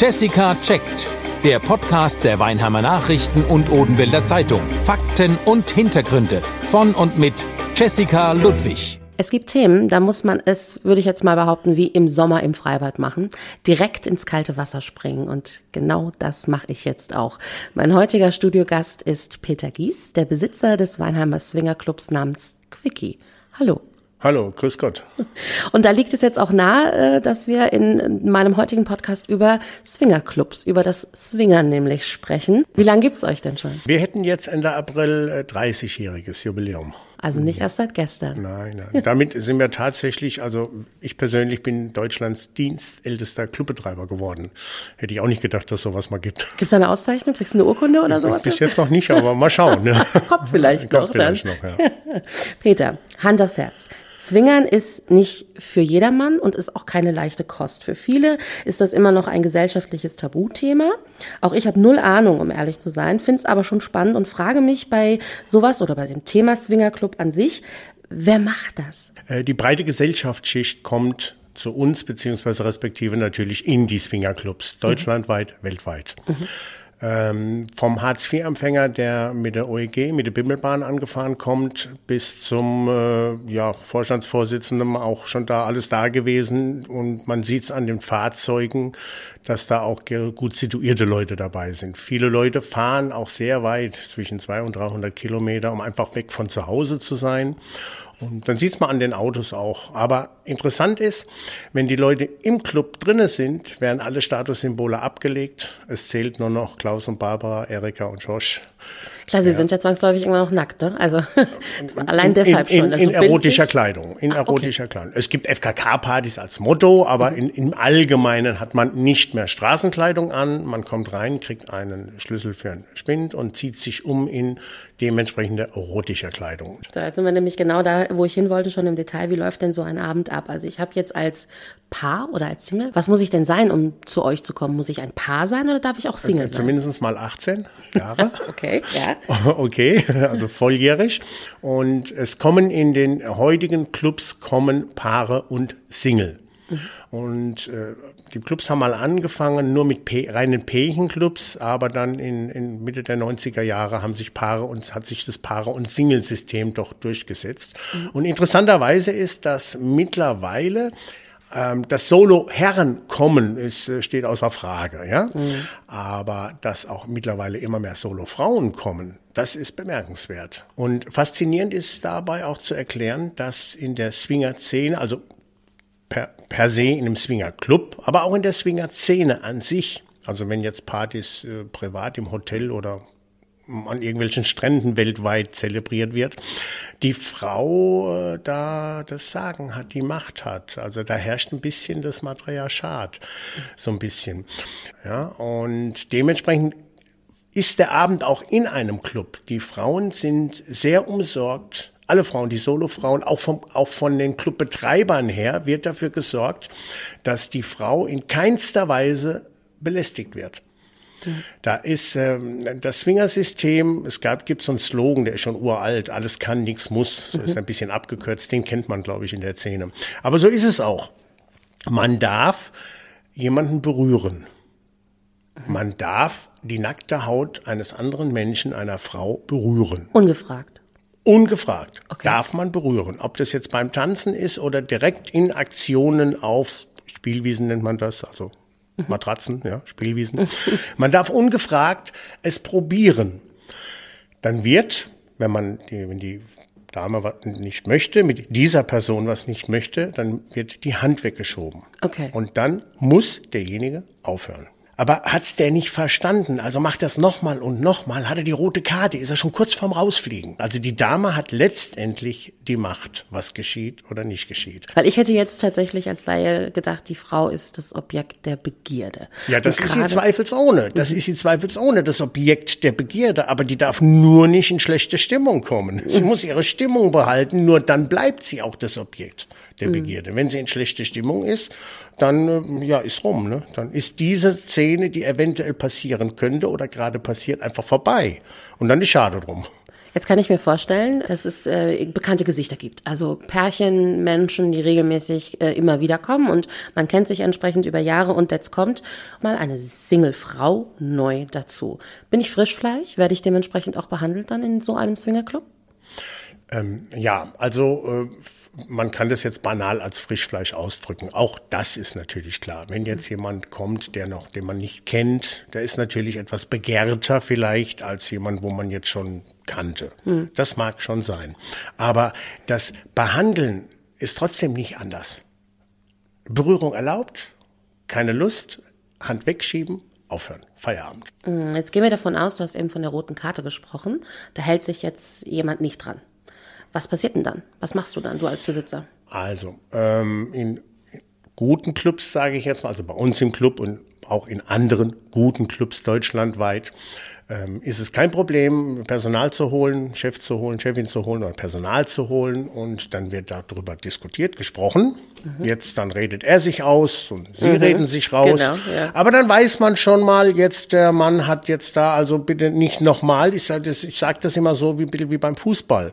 Jessica checkt. Der Podcast der Weinheimer Nachrichten und Odenwälder Zeitung. Fakten und Hintergründe von und mit Jessica Ludwig. Es gibt Themen, da muss man es, würde ich jetzt mal behaupten, wie im Sommer im Freibad machen. Direkt ins kalte Wasser springen. Und genau das mache ich jetzt auch. Mein heutiger Studiogast ist Peter Gies, der Besitzer des Weinheimer Swingerclubs namens Quickie. Hallo. Hallo, grüß Gott. Und da liegt es jetzt auch nahe, äh, dass wir in meinem heutigen Podcast über Swingerclubs, über das Swingern nämlich sprechen. Wie lange gibt's euch denn schon? Wir hätten jetzt Ende April 30-jähriges äh, Jubiläum. Also nicht erst seit gestern. Nein, nein. Damit sind wir tatsächlich, also ich persönlich bin Deutschlands dienstältester Clubbetreiber geworden. Hätte ich auch nicht gedacht, dass sowas mal gibt. Gibt's da eine Auszeichnung? Kriegst du eine Urkunde oder sowas? Bis jetzt noch nicht, aber mal schauen. Ne? Kommt vielleicht Kommt noch vielleicht dann. noch, ja. Peter, Hand aufs Herz. Zwingern ist nicht für jedermann und ist auch keine leichte Kost. Für viele ist das immer noch ein gesellschaftliches Tabuthema. Auch ich habe null Ahnung, um ehrlich zu sein, finde es aber schon spannend und frage mich bei sowas oder bei dem Thema Swingerclub an sich, wer macht das? Äh, Die breite Gesellschaftsschicht kommt zu uns, beziehungsweise respektive natürlich in die Swingerclubs, deutschlandweit, weltweit. Ähm, vom Hartz-IV-Empfänger, der mit der OEG, mit der Bimmelbahn angefahren kommt, bis zum äh, ja, Vorstandsvorsitzenden auch schon da alles da gewesen. Und man sieht es an den Fahrzeugen, dass da auch gut situierte Leute dabei sind. Viele Leute fahren auch sehr weit, zwischen 200 und 300 Kilometer, um einfach weg von zu Hause zu sein. Und dann sieht's man an den Autos auch. Aber interessant ist, wenn die Leute im Club drinne sind, werden alle Statussymbole abgelegt. Es zählt nur noch Klaus und Barbara, Erika und Josh. Klar, sie sind ja zwangsläufig immer noch nackt, ne? Also allein deshalb in, schon. in, Also in erotischer bildlich- Kleidung. In Ah, okay. erotischer Kleidung. Es gibt FKK-Partys als Motto, aber in, im Allgemeinen hat man nicht mehr Straßenkleidung an. Man kommt rein, kriegt einen Schlüssel für einen Spind und zieht sich um in dementsprechende erotischer Kleidung. So, jetzt sind wir nämlich genau da, wo ich hin wollte, schon im Detail. Wie läuft denn so ein Abend ab? Also ich habe jetzt als Paar oder als Single, was muss ich denn sein, um zu euch zu kommen? Muss ich ein Paar sein oder darf ich auch Single sein? Zumindest mal 18 Jahre. Okay, ja. Okay, also volljährig. Und es kommen in den heutigen Clubs kommen Paare und Single. Und äh, die Clubs haben mal angefangen nur mit P reinen Pärchenclubs, aber dann in, in Mitte der 90er Jahre haben sich Paare und hat sich das Paare- und Single-System doch durchgesetzt. Und interessanterweise ist, dass mittlerweile ähm, das Solo-Herren-Kommen ist, äh, steht außer Frage, ja. Aber dass auch mittlerweile immer mehr Solo-Frauen kommen, das ist bemerkenswert. Und faszinierend ist dabei auch zu erklären, dass in der Swinger-Szene, also per, per se in einem Swinger-Club, aber auch in der Swinger-Szene an sich, also wenn jetzt Partys äh, privat im Hotel oder an irgendwelchen Stränden weltweit zelebriert wird, die Frau äh, da das Sagen hat, die Macht hat. Also da herrscht ein bisschen das Matriarchat, so ein bisschen. Ja, und dementsprechend ist der Abend auch in einem Club. Die Frauen sind sehr umsorgt. Alle Frauen, die Solofrauen, auch, vom, auch von den Clubbetreibern her, wird dafür gesorgt, dass die Frau in keinster Weise belästigt wird. Da ist ähm, das Swingersystem, es gab, gibt so einen Slogan, der ist schon uralt, alles kann, nichts muss, so ist ein bisschen abgekürzt, den kennt man, glaube ich, in der Szene. Aber so ist es auch. Man darf jemanden berühren. Man darf die nackte Haut eines anderen Menschen, einer Frau, berühren. Ungefragt. Ungefragt Okay. darf man berühren. Ob das jetzt beim Tanzen ist oder direkt in Aktionen auf Spielwiesen nennt man das, also Matratzen, ja, Spielwiesen. Man darf ungefragt es probieren. Dann wird, wenn man die, wenn die Dame was nicht möchte, mit dieser Person was nicht möchte, dann wird die Hand weggeschoben. Okay. Und dann muss derjenige aufhören. Aber hat's der nicht verstanden? Also macht das nochmal und nochmal. Hat er die rote Karte? Ist er schon kurz vorm Rausfliegen? Also die Dame hat letztendlich die Macht, was geschieht oder nicht geschieht. Weil ich hätte jetzt tatsächlich als Laie gedacht, die Frau ist das Objekt der Begierde. Ja, das Und ist sie zweifelsohne. Das ist sie zweifelsohne, das Objekt der Begierde. Aber die darf nur nicht in schlechte Stimmung kommen. Sie muss ihre Stimmung behalten, nur dann bleibt sie auch das Objekt der Begierde. Wenn sie in schlechte Stimmung ist, dann ähm, ja, ist rum. Ne? Dann ist diese Szene, die eventuell passieren könnte oder gerade passiert, einfach vorbei. Und dann ist schade drum. Jetzt kann ich mir vorstellen, dass es äh, bekannte Gesichter gibt. Also Pärchen, Menschen, die regelmäßig äh, immer wieder kommen und man kennt sich entsprechend über Jahre und jetzt kommt mal eine Single-Frau neu dazu. Bin ich Frischfleisch? Werde ich dementsprechend auch behandelt dann in so einem Swingerclub? Ähm, ja, also äh, man kann das jetzt banal als Frischfleisch ausdrücken. Auch das ist natürlich klar. Wenn jetzt jemand kommt, der noch, den man nicht kennt, der ist natürlich etwas begehrter vielleicht als jemand, wo man jetzt schon kannte. Hm. Das mag schon sein. Aber das Behandeln ist trotzdem nicht anders. Berührung erlaubt, keine Lust, Hand wegschieben, aufhören. Feierabend. Hm, jetzt gehen wir davon aus, du hast eben von der roten Karte gesprochen. Da hält sich jetzt jemand nicht dran. Was passiert denn dann? Was machst du dann, du als Besitzer? Also, ähm, in guten Clubs, sage ich jetzt mal, also bei uns im Club und auch in anderen guten Clubs deutschlandweit, ähm, ist es kein Problem, Personal zu holen, Chef zu holen, Chefin zu holen oder Personal zu holen und dann wird darüber diskutiert, gesprochen. Mhm. Jetzt dann redet er sich aus und sie mhm. reden sich raus. Genau, ja. Aber dann weiß man schon mal, jetzt der Mann hat jetzt da, also bitte nicht nochmal, ich sage das, ich sag das immer so wie, wie beim Fußball.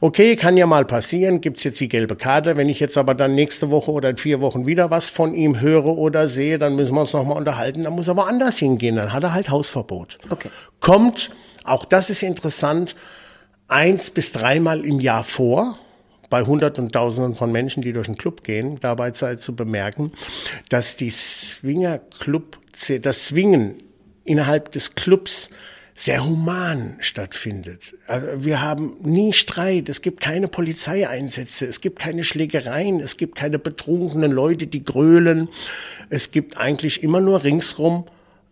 Okay, kann ja mal passieren, gibt's jetzt die gelbe Karte. Wenn ich jetzt aber dann nächste Woche oder in vier Wochen wieder was von ihm höre oder sehe, dann müssen wir uns nochmal unterhalten. Dann muss er woanders hingehen, dann hat er halt Hausverbot. Okay kommt, auch das ist interessant, eins bis dreimal im Jahr vor bei Hunderten und Tausenden von Menschen, die durch den Club gehen. Dabei sei zu bemerken, dass die Swinger Club, das Swingen innerhalb des Clubs sehr human stattfindet. Also wir haben nie Streit, es gibt keine Polizeieinsätze, es gibt keine Schlägereien, es gibt keine betrunkenen Leute, die grölen. Es gibt eigentlich immer nur ringsrum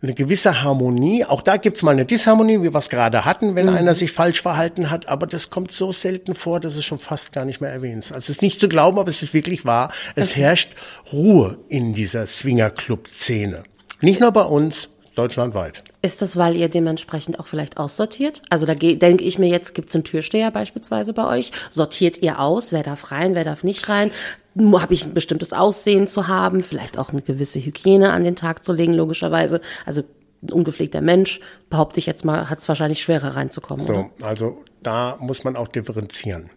eine gewisse Harmonie. Auch da gibt's mal eine Disharmonie, wie wir es gerade hatten, wenn mhm. einer sich falsch verhalten hat. Aber das kommt so selten vor, dass es schon fast gar nicht mehr erwähnt ist. Also es ist nicht zu glauben, aber es ist wirklich wahr. Es okay. herrscht Ruhe in dieser Swingerclub-Szene. Nicht nur bei uns, deutschlandweit. Ist das, weil ihr dementsprechend auch vielleicht aussortiert? Also da denke ich mir jetzt, gibt es einen Türsteher beispielsweise bei euch? Sortiert ihr aus, wer darf rein, wer darf nicht rein? Habe ich ein bestimmtes Aussehen zu haben? Vielleicht auch eine gewisse Hygiene an den Tag zu legen, logischerweise. Also ein ungepflegter Mensch, behaupte ich jetzt mal, hat es wahrscheinlich schwerer reinzukommen. So, oder? also da muss man auch differenzieren.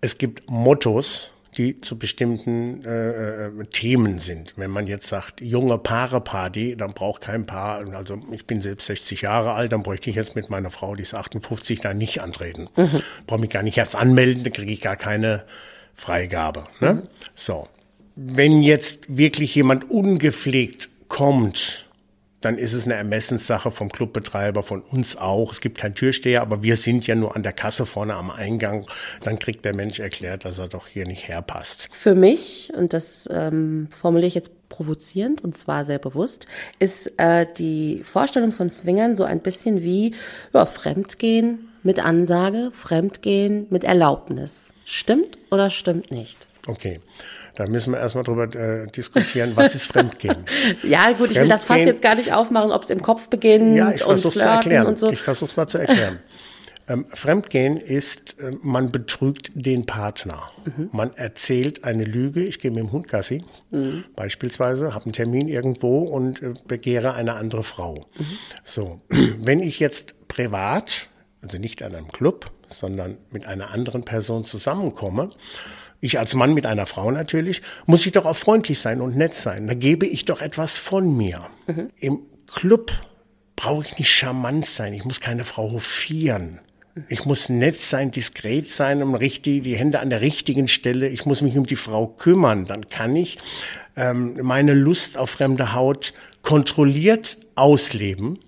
Es gibt Mottos, die zu bestimmten äh, äh, Themen sind. Wenn man jetzt sagt, junge Paare-Party, dann braucht kein Paar, also ich bin selbst 60 Jahre alt, dann bräuchte ich jetzt mit meiner Frau, die ist 58, da nicht antreten. Mhm. Brauche mich gar nicht erst anmelden, dann kriege ich gar keine Freigabe. Ne? Mhm. So. Wenn jetzt wirklich jemand ungepflegt kommt dann ist es eine Ermessenssache vom Clubbetreiber, von uns auch. Es gibt keinen Türsteher, aber wir sind ja nur an der Kasse vorne am Eingang. Dann kriegt der Mensch erklärt, dass er doch hier nicht herpasst. Für mich, und das ähm, formuliere ich jetzt provozierend und zwar sehr bewusst, ist äh, die Vorstellung von Swingern so ein bisschen wie ja, Fremdgehen mit Ansage, Fremdgehen mit Erlaubnis. Stimmt oder stimmt nicht? Okay. Da müssen wir erstmal drüber äh, diskutieren, was ist Fremdgehen. ja, gut, ich will das Fass jetzt gar nicht aufmachen, ob es im Kopf beginnt ja, ich und zu erklären. und so. Ich versuche es mal zu erklären. Ähm, Fremdgehen ist, äh, man betrügt den Partner. Mhm. Man erzählt eine Lüge, ich gehe mit dem Hund Gassi, mhm. beispielsweise, habe einen Termin irgendwo und äh, begehre eine andere Frau. Mhm. So, wenn ich jetzt privat, also nicht an einem Club, sondern mit einer anderen Person zusammenkomme ich als Mann mit einer Frau natürlich, muss ich doch auch freundlich sein und nett sein. Da gebe ich doch etwas von mir. Mhm. Im Club brauche ich nicht charmant sein. Ich muss keine Frau hofieren. Ich muss nett sein, diskret sein, um richtig, die Hände an der richtigen Stelle. Ich muss mich um die Frau kümmern. Dann kann ich ähm, meine Lust auf fremde Haut kontrolliert ausleben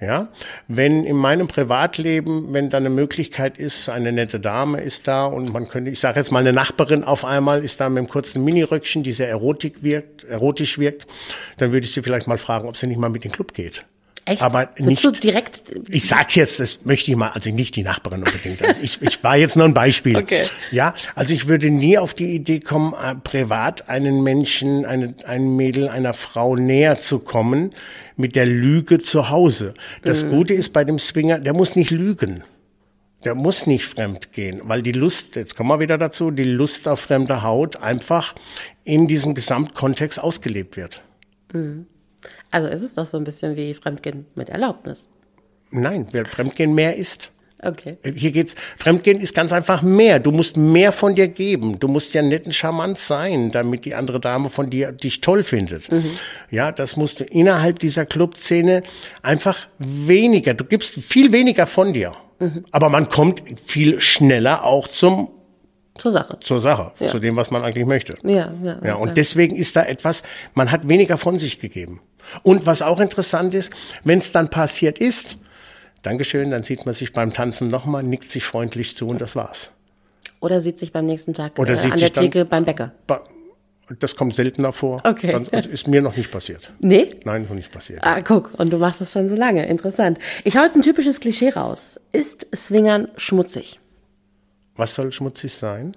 ja, wenn in meinem Privatleben, wenn da eine Möglichkeit ist, eine nette Dame ist da und man könnte, ich sage jetzt mal eine Nachbarin auf einmal ist da mit einem kurzen Miniröckchen, die sehr erotik wirkt, erotisch wirkt, dann würde ich sie vielleicht mal fragen, ob sie nicht mal mit in den Club geht. Echt? Aber nicht. du direkt? Ich sag's jetzt, das möchte ich mal, also nicht die Nachbarin unbedingt. Also ich, ich war jetzt nur ein Beispiel. Okay. Ja, also ich würde nie auf die Idee kommen, äh, privat einen Menschen, eine, ein Mädel einer Frau näher zu kommen mit der Lüge zu Hause. Das mhm. Gute ist bei dem Swinger, der muss nicht lügen. Der muss nicht fremd gehen, weil die Lust, jetzt kommen wir wieder dazu, die Lust auf fremde Haut einfach in diesem Gesamtkontext ausgelebt wird. Mhm. Also ist es doch so ein bisschen wie Fremdgehen mit Erlaubnis. Nein, weil Fremdgehen mehr ist. Okay. Hier geht's. Fremdgehen ist ganz einfach mehr. Du musst mehr von dir geben. Du musst ja nett und charmant sein, damit die andere Dame von dir dich toll findet. Mhm. Ja, das musst du innerhalb dieser Clubszene einfach weniger. Du gibst viel weniger von dir. Mhm. Aber man kommt viel schneller auch zum zur Sache. Zur Sache, ja. zu dem, was man eigentlich möchte. Ja, ja. ja und ja. deswegen ist da etwas, man hat weniger von sich gegeben. Und was auch interessant ist, wenn es dann passiert ist, Dankeschön, dann sieht man sich beim Tanzen nochmal, nickt sich freundlich zu und das war's. Oder sieht sich beim nächsten Tag Oder äh, sieht an der Theke beim Bäcker. das kommt seltener vor. Okay. Das ist mir noch nicht passiert. Nee? Nein, noch nicht passiert. Ah, guck, und du machst das schon so lange. Interessant. Ich hau jetzt ein typisches Klischee raus. Ist Swingern schmutzig? Was soll schmutzig sein?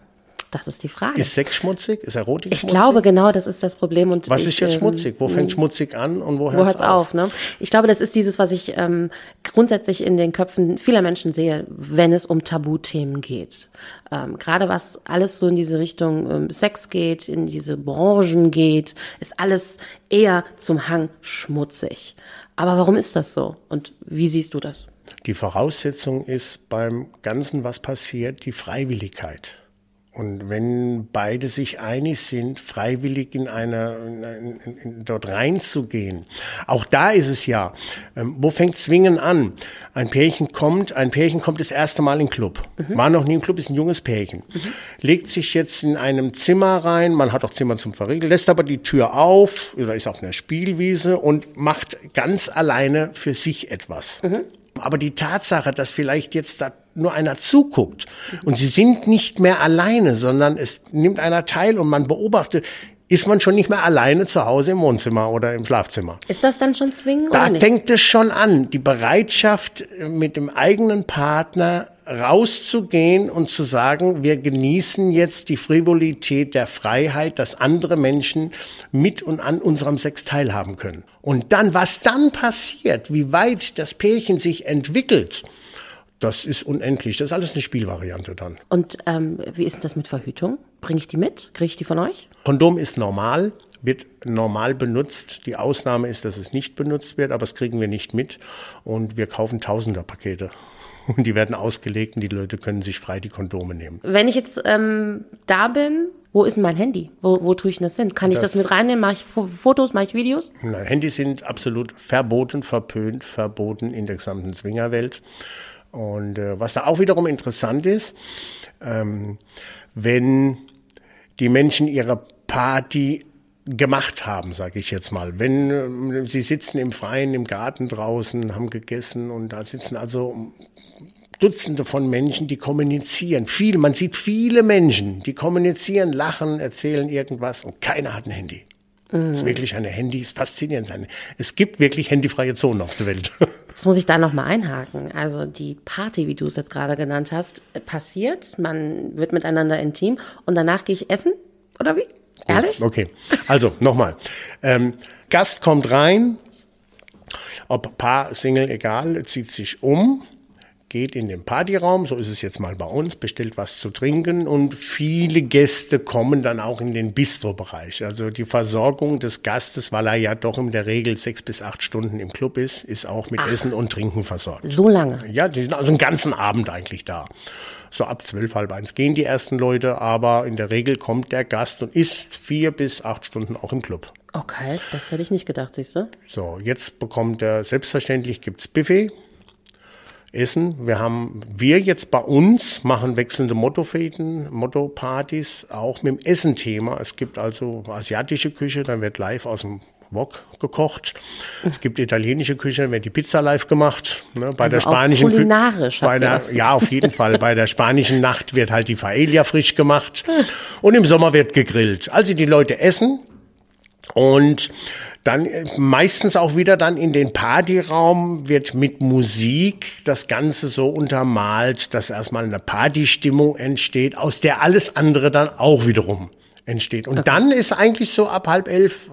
Das ist die Frage. Ist Sex schmutzig? Ist Erotik ich schmutzig? Ich glaube, genau, das ist das Problem. Und was ich, ist jetzt ähm, schmutzig? Wo fängt schmutzig an und wo hört es auf? Wo hört's auf? ne? Ich glaube, das ist dieses, was ich ähm, grundsätzlich in den Köpfen vieler Menschen sehe, wenn es um Tabuthemen geht. Ähm, Gerade was alles so in diese Richtung ähm, Sex geht, in diese Branchen geht, ist alles eher zum Hang schmutzig. Aber warum ist das so? Und wie siehst du das? Die Voraussetzung ist beim Ganzen, was passiert, die Freiwilligkeit. Und wenn beide sich einig sind, freiwillig in eine, in, in, dort reinzugehen, auch da ist es ja, ähm, wo fängt Zwingen an? Ein Pärchen kommt, ein Pärchen kommt das erste Mal in den Club, mhm. war noch nie im Club, ist ein junges Pärchen, mhm. legt sich jetzt in einem Zimmer rein, man hat auch Zimmer zum Verriegeln, lässt aber die Tür auf oder ist auf einer Spielwiese und macht ganz alleine für sich etwas. Mhm. Aber die Tatsache, dass vielleicht jetzt da nur einer zuguckt und sie sind nicht mehr alleine, sondern es nimmt einer teil und man beobachtet, ist man schon nicht mehr alleine zu Hause im Wohnzimmer oder im Schlafzimmer. Ist das dann schon zwingend? Da fängt es schon an, die Bereitschaft mit dem eigenen Partner rauszugehen und zu sagen, wir genießen jetzt die Frivolität der Freiheit, dass andere Menschen mit und an unserem Sex teilhaben können. Und dann, was dann passiert, wie weit das Pärchen sich entwickelt, das ist unendlich. Das ist alles eine Spielvariante dann. Und ähm, wie ist das mit Verhütung? Bringe ich die mit? Kriege ich die von euch? Kondom ist normal, wird normal benutzt. Die Ausnahme ist, dass es nicht benutzt wird, aber das kriegen wir nicht mit. Und wir kaufen Tausender-Pakete. Und die werden ausgelegt und die Leute können sich frei die Kondome nehmen. Wenn ich jetzt ähm, da bin, wo ist mein Handy? Wo, wo tue ich das hin? Kann ich das, das mit reinnehmen? Mache ich Fotos, mache ich Videos? Nein, Handys sind absolut verboten, verpönt, verboten in der gesamten Zwingerwelt. Und äh, was da auch wiederum interessant ist, ähm, wenn die Menschen ihre Party gemacht haben, sage ich jetzt mal. Wenn äh, sie sitzen im Freien, im Garten draußen, haben gegessen und da sitzen also Dutzende von Menschen, die kommunizieren. Viel, man sieht viele Menschen, die kommunizieren, lachen, erzählen irgendwas und keiner hat ein Handy. Mhm. Das ist wirklich eine Handy, ist faszinierend. Es gibt wirklich handyfreie Zonen auf der Welt. Jetzt muss ich da nochmal einhaken. Also die Party, wie du es jetzt gerade genannt hast, passiert, man wird miteinander intim und danach gehe ich essen? Oder wie? Ehrlich? Okay. Also nochmal. Ähm, Gast kommt rein, ob Paar, Single, egal, zieht sich um geht in den Partyraum, so ist es jetzt mal bei uns, bestellt was zu trinken und viele Gäste kommen dann auch in den Bistro-Bereich. Also die Versorgung des Gastes, weil er ja doch in der Regel sechs bis acht Stunden im Club ist, ist auch mit Ach, Essen und Trinken versorgt. So lange? Ja, die sind also einen ganzen Abend eigentlich da. So ab zwölf, halb eins gehen die ersten Leute, aber in der Regel kommt der Gast und ist vier bis acht Stunden auch im Club. Okay, das hätte ich nicht gedacht, siehst du? So, jetzt bekommt er, selbstverständlich gibt's Buffet Essen. Wir haben, wir jetzt bei uns machen wechselnde Mottofäden, Motto-Partys, auch mit dem Essen-Thema. Es gibt also asiatische Küche, dann wird live aus dem Wok gekocht. Es gibt italienische Küche, dann wird die Pizza live gemacht. Ne? Bei also der spanischen kulinarisch bei der, Ja, auf jeden Fall. Bei der spanischen Nacht wird halt die Paella frisch gemacht. Und im Sommer wird gegrillt. Also die Leute essen. Und dann äh, meistens auch wieder dann in den Partyraum wird mit Musik das Ganze so untermalt, dass erstmal eine Partystimmung entsteht, aus der alles andere dann auch wiederum entsteht. Und okay. dann ist eigentlich so ab halb elf,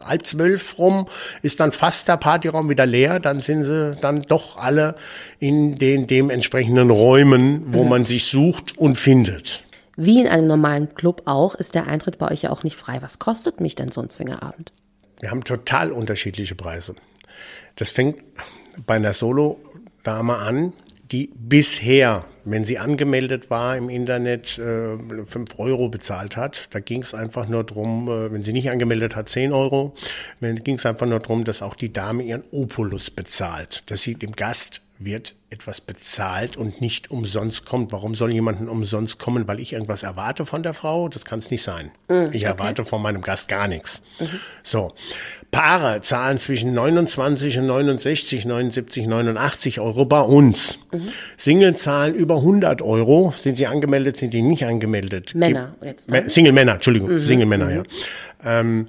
halb zwölf rum, ist dann fast der Partyraum wieder leer. Dann sind sie dann doch alle in den dementsprechenden Räumen, wo mhm. man sich sucht und findet. Wie in einem normalen Club auch, ist der Eintritt bei euch ja auch nicht frei. Was kostet mich denn so ein Zwingerabend? Wir haben total unterschiedliche Preise. Das fängt bei einer Solo-Dame an, die bisher, wenn sie angemeldet war im Internet, äh, 5 Euro bezahlt hat. Da ging es einfach nur drum, äh, wenn sie nicht angemeldet hat, 10 Euro. Dann ging es einfach nur drum, dass auch die Dame ihren Opulus bezahlt, dass sie dem Gast wird etwas bezahlt und nicht umsonst kommt. Warum soll jemanden umsonst kommen, weil ich irgendwas erwarte von der Frau? Das kann es nicht sein. Mm, ich erwarte von meinem Gast gar nichts. Mhm. So. Paare zahlen zwischen 29 und 69, 79, 89 Euro bei uns. Mhm. Single zahlen über 100 Euro. Sind sie angemeldet, sind die nicht angemeldet? Männer jetzt. Dann? Single Männer, Entschuldigung, mhm. Single Männer, ja. Mhm. Ähm,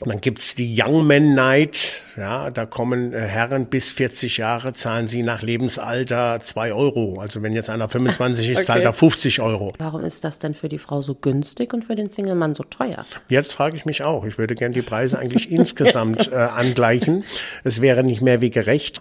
und dann gibt's die Young Men Night. Ja, da kommen äh, Herren bis 40 Jahre, zahlen sie nach Lebensalter zwei Euro. Also wenn jetzt einer 25 ist, okay. zahlt er 50 Euro. Warum ist das denn für die Frau so günstig und für den Single-Mann so teuer? Jetzt frage ich mich auch. Ich würde gern die Preise eigentlich insgesamt äh, angleichen. Es wäre nicht mehr wie gerecht.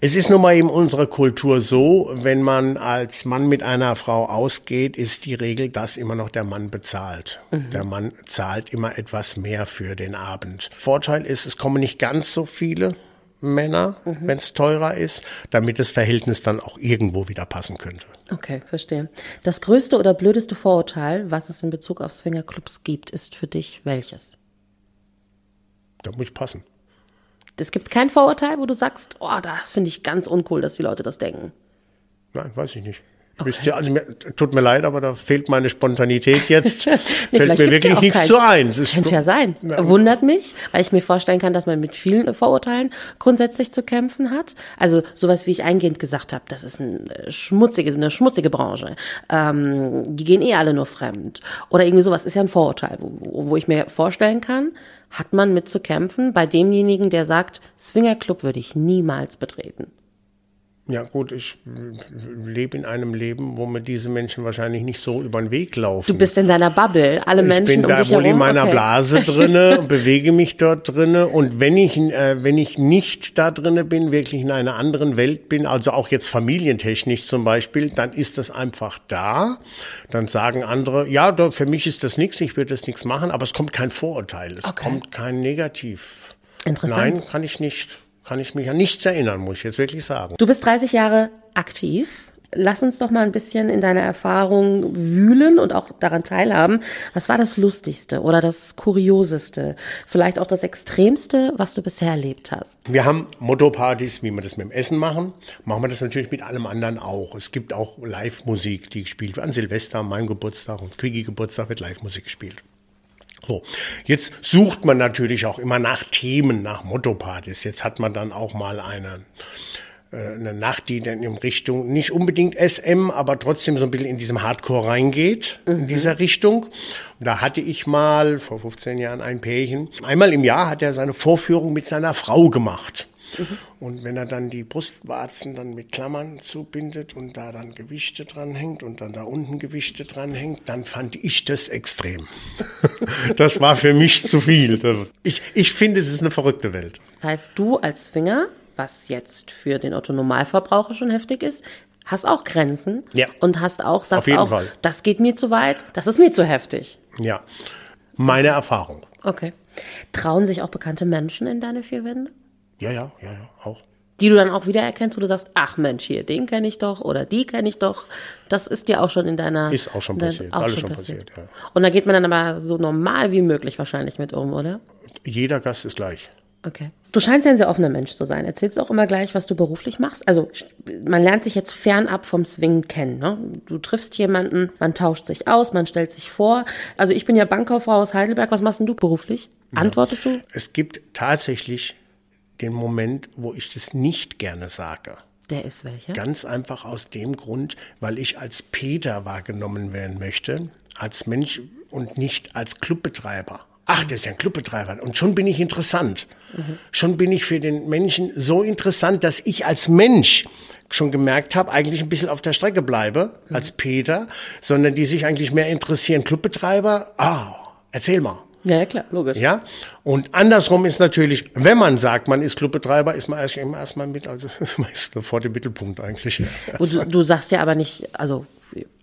Es ist nun mal in unserer Kultur so, wenn man als Mann mit einer Frau ausgeht, ist die Regel, dass immer noch der Mann bezahlt. Mhm. Der Mann zahlt immer etwas mehr für den Abend. Vorteil ist, es kommen nicht ganz so viele Männer, mhm. wenn es teurer ist, damit das Verhältnis dann auch irgendwo wieder passen könnte. Okay, verstehe. Das größte oder blödeste Vorurteil, was es in Bezug auf Swingerclubs gibt, ist für dich welches? Da muss ich passen. Es gibt kein Vorurteil, wo du sagst, oh, das finde ich ganz uncool, dass die Leute das denken. Nein, weiß ich nicht. Okay. Also mir, tut mir leid, aber da fehlt meine Spontanität jetzt. nee, fällt mir wirklich ja nichts keins. zu ein. Es Könnte ja sein. Wundert mich, weil ich mir vorstellen kann, dass man mit vielen Vorurteilen grundsätzlich zu kämpfen hat. Also sowas, wie ich eingehend gesagt habe, das ist ein schmutzige, eine schmutzige Branche. Ähm, die gehen eh alle nur fremd. Oder irgendwie sowas ist ja ein Vorurteil, wo, wo ich mir vorstellen kann, hat man mit zu kämpfen bei demjenigen, der sagt, Swingerclub würde ich niemals betreten. Ja gut, ich lebe in einem Leben, wo mir diese Menschen wahrscheinlich nicht so über den Weg laufen. Du bist in deiner Bubble, alle Menschen Ich bin da wohl in meiner okay. Blase drinne und bewege mich dort drinne und wenn ich äh, wenn ich nicht da drinne bin, wirklich in einer anderen Welt bin, also auch jetzt familientechnisch zum Beispiel, dann ist das einfach da. Dann sagen andere, ja, für mich ist das nichts, ich würde das nichts machen, aber es kommt kein Vorurteil, es okay. kommt kein Negativ. Interessant. Nein, kann ich nicht kann ich mich an nichts erinnern, muss ich jetzt wirklich sagen. Du bist 30 Jahre aktiv. Lass uns doch mal ein bisschen in deiner Erfahrung wühlen und auch daran teilhaben. Was war das Lustigste oder das Kurioseste? Vielleicht auch das Extremste, was du bisher erlebt hast? Wir haben Motto-Partys, wie wir das mit dem Essen machen. Machen wir das natürlich mit allem anderen auch. Es gibt auch Live-Musik, die gespielt wird. An Silvester, meinem Geburtstag und Quickie-Geburtstag wird Live-Musik gespielt. So, jetzt sucht man natürlich auch immer nach Themen, nach Motto-Partys. Jetzt hat man dann auch mal eine, äh, eine Nacht, die dann in Richtung, nicht unbedingt SM, aber trotzdem so ein bisschen in diesem Hardcore reingeht, mhm. in dieser Richtung. Und da hatte ich mal vor 15 Jahren ein Pärchen. Einmal im Jahr hat er seine Vorführung mit seiner Frau gemacht. Mhm. Und wenn er dann die Brustwarzen dann mit Klammern zubindet und da dann Gewichte dranhängt und dann da unten Gewichte dranhängt, dann fand ich das extrem. das war für mich zu viel. Ich, ich finde, es ist eine verrückte Welt. Heißt du als Finger, was jetzt für den Otto-Normalverbraucher schon heftig ist, hast auch Grenzen ja. und hast auch, sagst auch, Fall. das geht mir zu weit, das ist mir zu heftig. Ja, meine Erfahrung. Okay. Trauen sich auch bekannte Menschen in deine vier Wände? Ja, ja, ja, ja, auch. Die du dann auch wiedererkennst, wo du sagst, ach Mensch, hier, den kenne ich doch oder die kenne ich doch. Das ist dir auch schon in deiner. Ist auch schon passiert, auch alles schon passiert. passiert ja. Und da geht man dann aber so normal wie möglich wahrscheinlich mit um, oder? Jeder Gast ist gleich. Okay. Du scheinst ja ein sehr offener Mensch zu sein. Erzählst auch immer gleich, was du beruflich machst. Also man lernt sich jetzt fernab vom Swingen kennen. Ne? Du triffst jemanden, man tauscht sich aus, man stellt sich vor. Also ich bin ja Bankkauffrau aus Heidelberg. Was machst denn du beruflich? Antwortest ja. du? Es gibt tatsächlich den Moment, wo ich das nicht gerne sage. Der ist welcher? Ganz einfach aus dem Grund, weil ich als Peter wahrgenommen werden möchte, als Mensch und nicht als Clubbetreiber. Ach, der ist ja ein Clubbetreiber. Und schon bin ich interessant. Mhm. Schon bin ich für den Menschen so interessant, dass ich als Mensch schon gemerkt habe, eigentlich ein bisschen auf der Strecke bleibe, mhm. als Peter, sondern die sich eigentlich mehr interessieren. Clubbetreiber, ah, erzähl mal. Ja, ja, klar, logisch. Ja, und andersrum ist natürlich, wenn man sagt, man ist Clubbetreiber, ist man erst, erstmal mit, also man ist vor dem Mittelpunkt eigentlich. Und du, du sagst ja aber nicht, also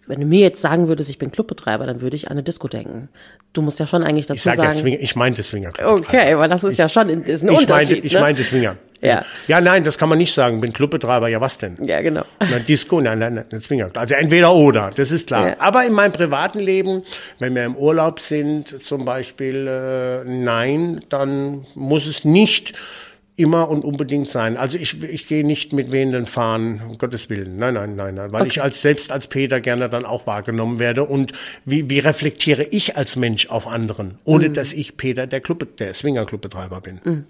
wenn du mir jetzt sagen würdest, ich bin Clubbetreiber, dann würde ich an eine Disco denken. Du musst ja schon eigentlich dazu ich sag sagen. Ja Swinger, ich meinte Swinger. Okay, weil das ist ich, ja schon ist ein ich Unterschied. Meinte, ich ne? meinte Swinger. Ja. Ja, nein, das kann man nicht sagen. Bin Clubbetreiber, ja was denn? Ja, genau. Na, Disco, nein, nein, nein, Swinger. Also entweder oder, das ist klar. Ja. Aber in meinem privaten Leben, wenn wir im Urlaub sind, zum Beispiel, äh, nein, dann muss es nicht immer und unbedingt sein. Also ich, ich gehe nicht mit wehenden Fahnen, um Gottes Willen. Nein, nein, nein, nein. Weil Okay. ich als selbst als Peter gerne dann auch wahrgenommen werde. Und wie, wie reflektiere ich als Mensch auf anderen, ohne dass ich Peter der Club, der Swinger-Clubbetreiber bin.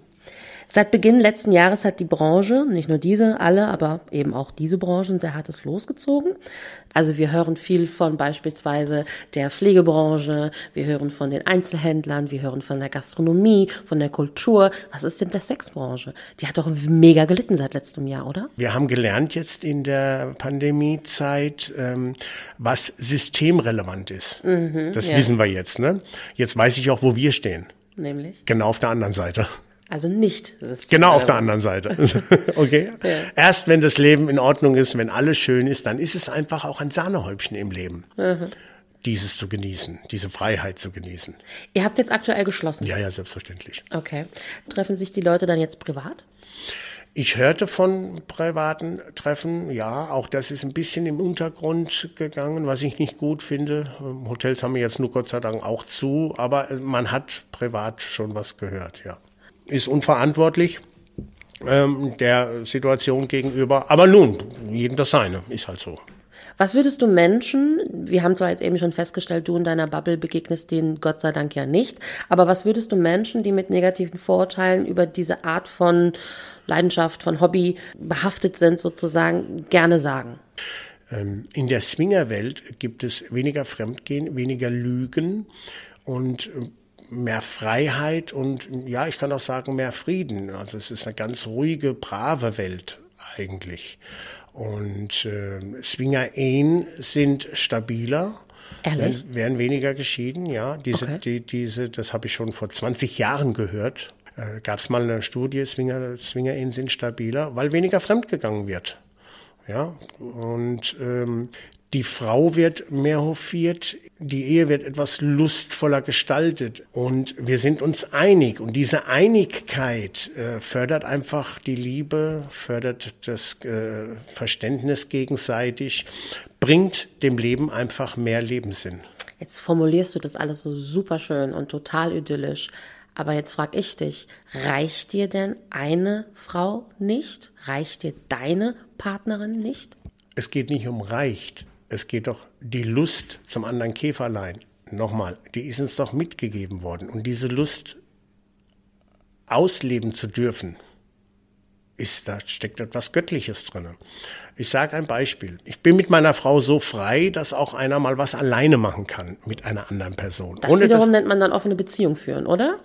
Seit Beginn letzten Jahres hat die Branche, nicht nur diese, alle, aber eben auch diese Branche ein sehr hartes losgezogen. Also wir hören viel von beispielsweise der Pflegebranche, wir hören von den Einzelhändlern, wir hören von der Gastronomie, von der Kultur. Was ist denn der Sexbranche? Die hat doch mega gelitten seit letztem Jahr, oder? Wir haben gelernt jetzt in der Pandemiezeit, ähm, was systemrelevant ist. das ja. wissen wir jetzt. Ne? Jetzt weiß ich auch, wo wir stehen. Nämlich? Genau auf der anderen Seite. Also nicht. Genau auf der anderen Seite. okay. Erst wenn das Leben in Ordnung ist, wenn alles schön ist, dann ist es einfach auch ein Sahnehäubchen im Leben. Dieses zu genießen, diese Freiheit zu genießen. Ihr habt jetzt aktuell geschlossen. Ja, ja, selbstverständlich. Okay. Treffen sich die Leute dann jetzt privat? Ich hörte von privaten Treffen, ja, auch das ist ein bisschen im Untergrund gegangen, was ich nicht gut finde. Ähm, Hotels haben wir jetzt nur Gott sei Dank auch zu, aber äh, man hat privat schon was gehört, ja. Ist unverantwortlich ähm, der Situation gegenüber, aber nun, jedem das seine, ist halt so. Was würdest du Menschen, wir haben zwar jetzt eben schon festgestellt, du in deiner Bubble begegnest denen Gott sei Dank ja nicht, aber was würdest du Menschen, die mit negativen Vorurteilen über diese Art von Leidenschaft, von Hobby behaftet sind, sozusagen, gerne sagen? Ähm, In der Swingerwelt gibt es weniger Fremdgehen, weniger Lügen und äh, mehr Freiheit und ja, ich kann auch sagen, mehr Frieden. Also es ist eine ganz ruhige, brave Welt eigentlich. Und äh, Swinger-Ehen sind stabiler. Ehrlich? Werden, werden weniger geschieden, ja. Diese, Okay. die, diese, das habe ich schon vor 20 Jahren gehört. Äh, Gab es mal eine Studie, Swinger, Swinger-Ehen sind stabiler, weil weniger fremdgegangen wird. Ja, und ähm, die Frau wird mehr hofiert, die Ehe wird etwas lustvoller gestaltet und wir sind uns einig. Und diese Einigkeit äh, fördert einfach die Liebe, fördert das äh, Verständnis gegenseitig, bringt dem Leben einfach mehr Lebenssinn. Jetzt formulierst du das alles so super schön und total idyllisch. Aber jetzt frag ich dich, reicht dir denn eine Frau nicht? Reicht dir deine Partnerin nicht? Es geht nicht um reicht, es geht doch die Lust zum anderen Käferlein. Nochmal, die ist uns doch mitgegeben worden. Und diese Lust ausleben zu dürfen, ist, da steckt etwas Göttliches drin. Ich sage ein Beispiel. Ich bin mit meiner Frau so frei, dass auch einer mal was alleine machen kann mit einer anderen Person. Das Ohne wiederum nennt man dann offene Beziehung führen, oder?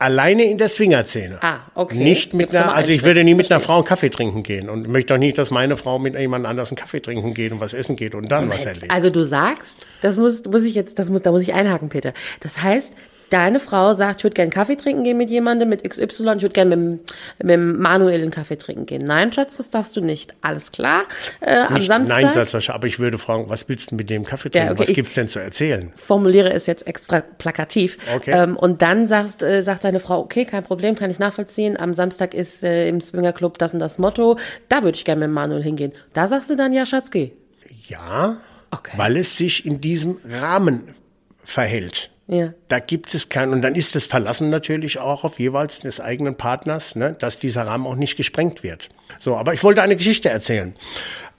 Alleine in der Swingerszene. Ah, okay. Nicht mit einer, also ich würde nie mit einer. Frau einen Kaffee trinken gehen und möchte auch nicht, dass meine Frau mit jemand anders einen Kaffee trinken geht und was essen geht und dann was erlebt. Also du sagst, das muss, muss ich jetzt, das muss, da muss ich einhaken, Peter. Das heißt, deine Frau sagt, ich würde gerne Kaffee trinken gehen mit jemandem, mit XY, ich würde gerne mit, dem- mit Manuel einen Kaffee trinken gehen. Nein, Schatz, das darfst du nicht. Alles klar. Äh, am Nicht, Samstag. nein, sagt Sascha, aber ich würde fragen, was willst du mit dem Kaffee trinken? okay, was gibt's denn zu erzählen? formuliere es jetzt extra plakativ. Okay. Ähm, und dann sagst, äh, sagt deine Frau, okay, kein Problem, kann ich nachvollziehen. Am Samstag ist äh, im Swingerclub das und das Motto. Da würde ich gerne mit Manuel hingehen. Da sagst du dann, ja, Schatz, geh. Ja, Okay. weil es sich in diesem Rahmen verhält. Ja. Da gibt es keinen, und dann ist das Verlassen natürlich auch auf jeweils des eigenen Partners, ne, dass dieser Rahmen auch nicht gesprengt wird. So, aber ich wollte eine Geschichte erzählen.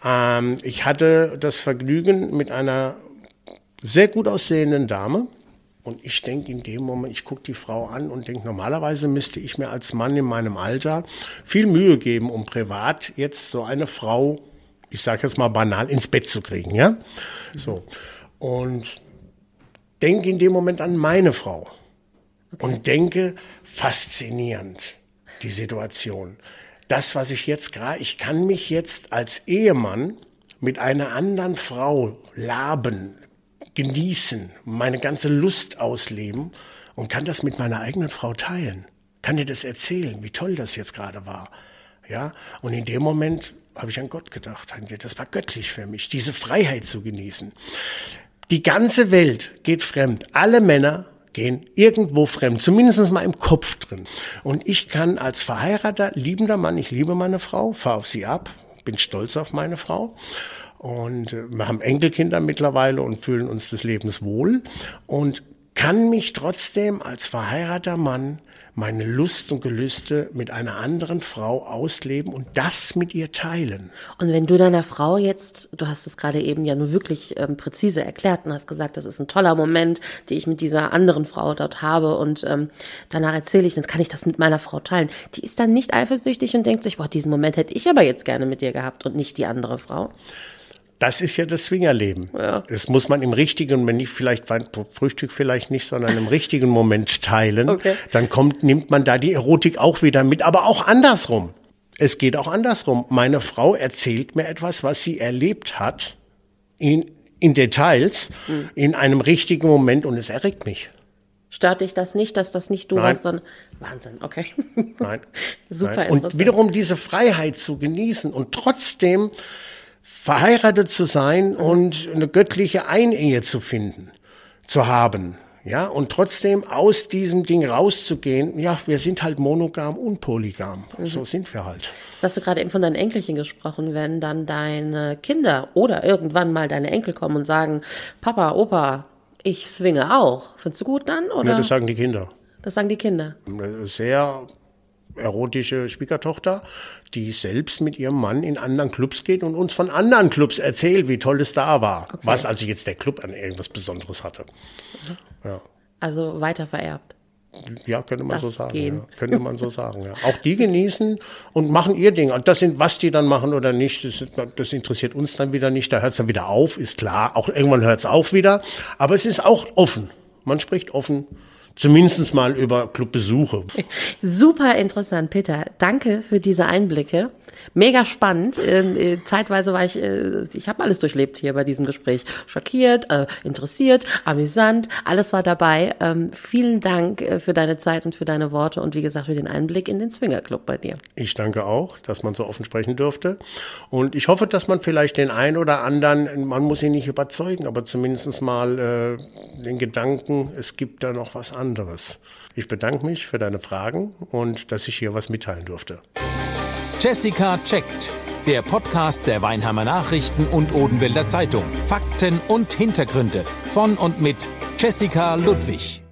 Ähm, ich hatte das Vergnügen mit einer sehr gut aussehenden Dame. Und ich denke in dem Moment, ich gucke die Frau an und denke, normalerweise müsste ich mir als Mann in meinem Alter viel Mühe geben, um privat jetzt so eine Frau, ich sage jetzt mal banal, ins Bett zu kriegen. Ja? So. Und denke in dem Moment an meine Frau und denke, faszinierend, die Situation. Das, was ich jetzt gerade, ich kann mich jetzt als Ehemann mit einer anderen Frau laben, genießen, meine ganze Lust ausleben und kann das mit meiner eigenen Frau teilen. Kann dir das erzählen, wie toll das jetzt gerade war. Ja, und in dem Moment habe ich an Gott gedacht. Das war göttlich für mich, diese Freiheit zu genießen. Die ganze Welt geht fremd. Alle Männer gehen irgendwo fremd, zumindest mal im Kopf drin. Und ich kann als verheirateter, liebender Mann, ich liebe meine Frau, fahre auf sie ab, bin stolz auf meine Frau. Und äh, wir haben Enkelkinder mittlerweile und fühlen uns des Lebens wohl. Und kann mich trotzdem als verheirateter Mann meine Lust und Gelüste mit einer anderen Frau ausleben und das mit ihr teilen. Und wenn du deiner Frau jetzt, du hast es gerade eben ja nur wirklich ähm, präzise erklärt und hast gesagt, das ist ein toller Moment, den ich mit dieser anderen Frau dort habe und ähm, danach erzähle ich, dann kann ich das mit meiner Frau teilen. Die ist dann nicht eifersüchtig und denkt sich, boah, diesen Moment hätte ich aber jetzt gerne mit dir gehabt und nicht die andere Frau. Das ist ja das Swingerleben. Ja. Das muss man im richtigen, wenn nicht vielleicht Frühstück vielleicht nicht, sondern im richtigen Moment teilen. Okay. Dann kommt, nimmt man da die Erotik auch wieder mit, aber auch andersrum. Es geht auch andersrum. Meine Frau erzählt mir etwas, was sie erlebt hat, in, in Details, mhm. in einem richtigen Moment und es erregt mich. Stört dich das nicht, dass das nicht du Nein. warst, sondern Wahnsinn, okay. Nein. Super Nein. Und wiederum diese Freiheit zu genießen und trotzdem verheiratet zu sein und eine göttliche Einehe zu finden, zu haben. Ja, und trotzdem aus diesem Ding rauszugehen, ja, wir sind halt monogam und polygam. Mhm. So sind wir halt. Das hast du gerade eben von deinen Enkelchen gesprochen, wenn dann deine Kinder oder irgendwann mal deine Enkel kommen und sagen, Papa, Opa, ich swinge auch. Findest du gut dann? Oder? Ja, das sagen die Kinder. Das sagen die Kinder. Sehr erotische Schwiegertochter, die selbst mit ihrem Mann in anderen Clubs geht und uns von anderen Clubs erzählt, wie toll es da war. Okay. Was also jetzt der Club an irgendwas Besonderes hatte. Ja. Also weiter vererbt. Ja, könnte man das so sagen. Ja. Könnte man so sagen. Ja. Auch die genießen und machen ihr Ding. Und das sind, was die dann machen oder nicht, das, das interessiert uns dann wieder nicht. Da hört es dann wieder auf, ist klar. Auch irgendwann hört es auf wieder. Aber es ist auch offen. Man spricht offen Zumindest mal über Clubbesuche. Super interessant, Peter. Danke für diese Einblicke. Mega spannend. Ähm, äh, zeitweise war ich, äh, ich habe alles durchlebt hier bei diesem Gespräch. Schockiert, äh, interessiert, amüsant, alles war dabei. Ähm, vielen Dank äh, für deine Zeit und für deine Worte und wie gesagt für den Einblick in den Swingerclub bei dir. Ich danke auch, dass man so offen sprechen durfte. Und ich hoffe, dass man vielleicht den einen oder anderen, man muss ihn nicht überzeugen, aber zumindest mal äh, den Gedanken, es gibt da noch was anderes. Ich bedanke mich für deine Fragen und dass ich hier was mitteilen durfte. Jessica checkt. Der Podcast der Weinheimer Nachrichten und Odenwälder Zeitung. Fakten und Hintergründe von und mit Jessica Ludwig.